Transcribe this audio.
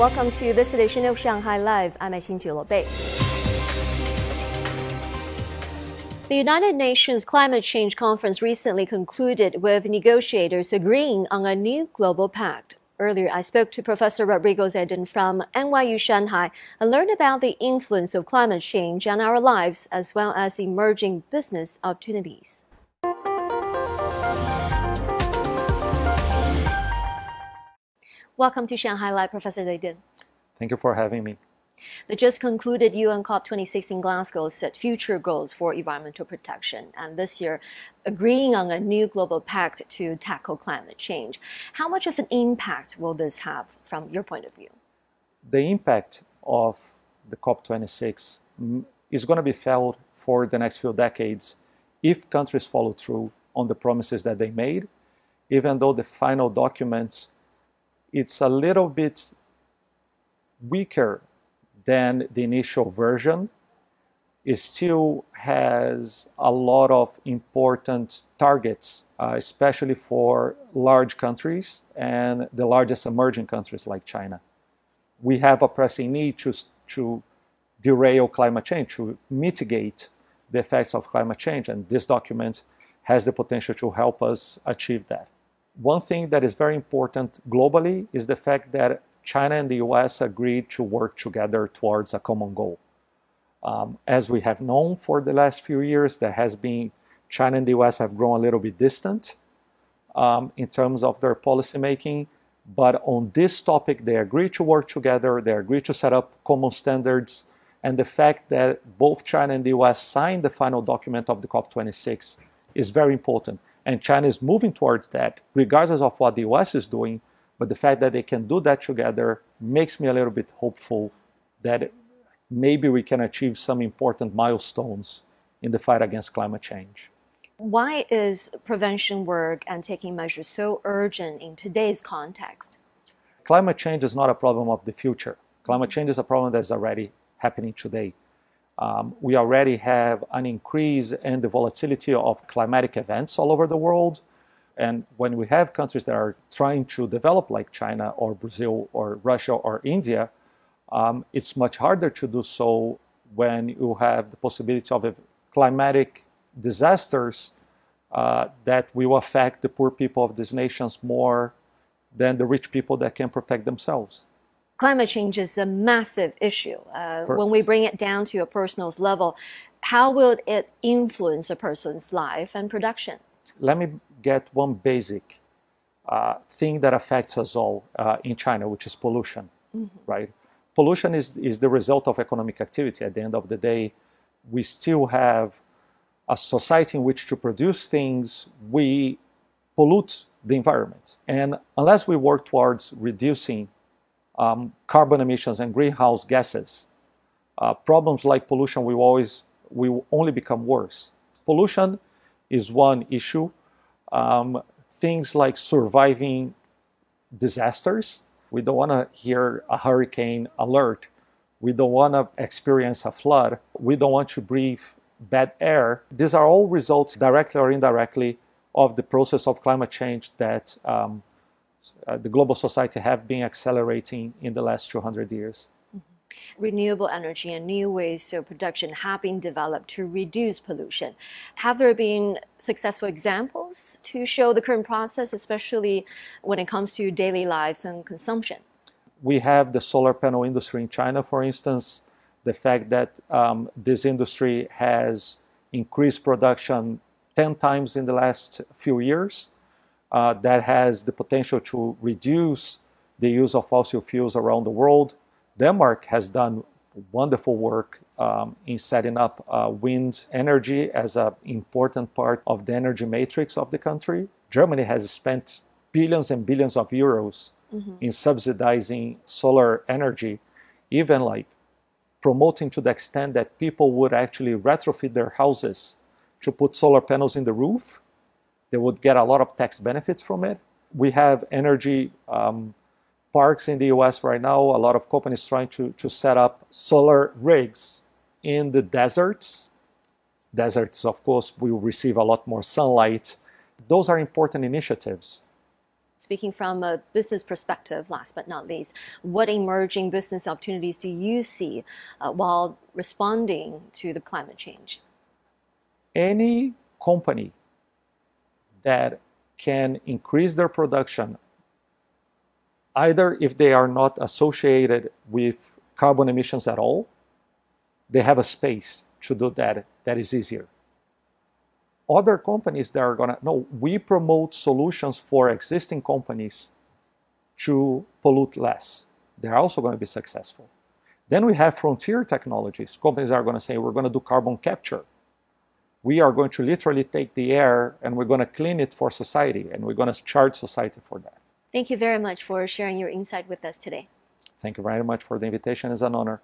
Welcome to this edition of Shanghai Live. I'm Xin Bei. The United Nations Climate Change Conference recently concluded with negotiators agreeing on a new global pact. Earlier, I spoke to Professor Rodrigo Zeidan from NYU Shanghai and learned about the influence of climate change on our lives as well as emerging business opportunities. Welcome to Shanghai Live, Professor Zeidan. Thank you for having me. The just concluded UN COP26 in Glasgow set future goals for environmental protection, and this year agreeing on a new global pact to tackle climate change. How much of an impact will this have from your point of view? The impact of the COP26 is going to be felt for the next few decades if countries follow through on the promises that they made, even though the final document it's a little bit weaker than the initial version. It still has a lot of important targets, uh, especially for large countries and the largest emerging countries like China. We have a pressing need to, to derail climate change, to mitigate the effects of climate change, and this document has the potential to help us achieve that one thing that is very important globally is the fact that China and the US agreed to work together towards a common goal. Um, as we have known for the last few years, there has been China and the US have grown a little bit distant um, in terms of their policymaking. But on this topic, they agreed to work together, they agreed to set up common standards. And the fact that both China and the US signed the final document of the COP26 is very important. And China is moving towards that, regardless of what the US is doing. But the fact that they can do that together makes me a little bit hopeful that maybe we can achieve some important milestones in the fight against climate change. Why is prevention work and taking measures so urgent in today's context? Climate change is not a problem of the future. Climate change is a problem that's already happening today. Um, we already have an increase in the volatility of climatic events all over the world. And when we have countries that are trying to develop, like China or Brazil or Russia or India, um, it's much harder to do so when you have the possibility of climatic disasters uh, that will affect the poor people of these nations more than the rich people that can protect themselves climate change is a massive issue. Uh, when we bring it down to a personal level, how will it influence a person's life and production? Let me get one basic uh, thing that affects us all uh, in China, which is pollution, mm-hmm. right? Pollution is, is the result of economic activity. At the end of the day, we still have a society in which to produce things, we pollute the environment. And unless we work towards reducing um, carbon emissions and greenhouse gases, uh, problems like pollution will always will only become worse. Pollution is one issue. Um, things like surviving disasters. We don't want to hear a hurricane alert. We don't want to experience a flood. We don't want to breathe bad air. These are all results, directly or indirectly, of the process of climate change that um, uh, the global society have been accelerating in the last 200 years. Mm-hmm. Renewable energy and new ways of production have been developed to reduce pollution. Have there been successful examples to show the current process, especially when it comes to daily lives and consumption? We have the solar panel industry in China, for instance. The fact that um, this industry has increased production 10 times in the last few years uh, that has the potential to reduce the use of fossil fuels around the world. Denmark has done wonderful work um, in setting up uh, wind energy as an important part of the energy matrix of the country. Germany has spent billions and billions of euros mm-hmm. in subsidizing solar energy, even like promoting to the extent that people would actually retrofit their houses to put solar panels in the roof they would get a lot of tax benefits from it. We have energy um, parks in the US right now, a lot of companies trying to, to set up solar rigs in the deserts. Deserts, of course, will receive a lot more sunlight. Those are important initiatives. speaking from a business perspective, last but not least, what emerging business opportunities do you see uh, while responding to the climate change? Any company that can increase their production, either if they are not associated with carbon emissions at all, they have a space to do that that is easier. Other companies that are going to no we promote solutions for existing companies to pollute less. They're also going to be successful. Then we have frontier technologies. Companies are going to say we're going to do carbon capture we are going to literally take the air and we're going to clean it for society and we're going to charge society for that. Thank you very much for sharing your insight with us today. Thank you very much for the invitation. It's an honor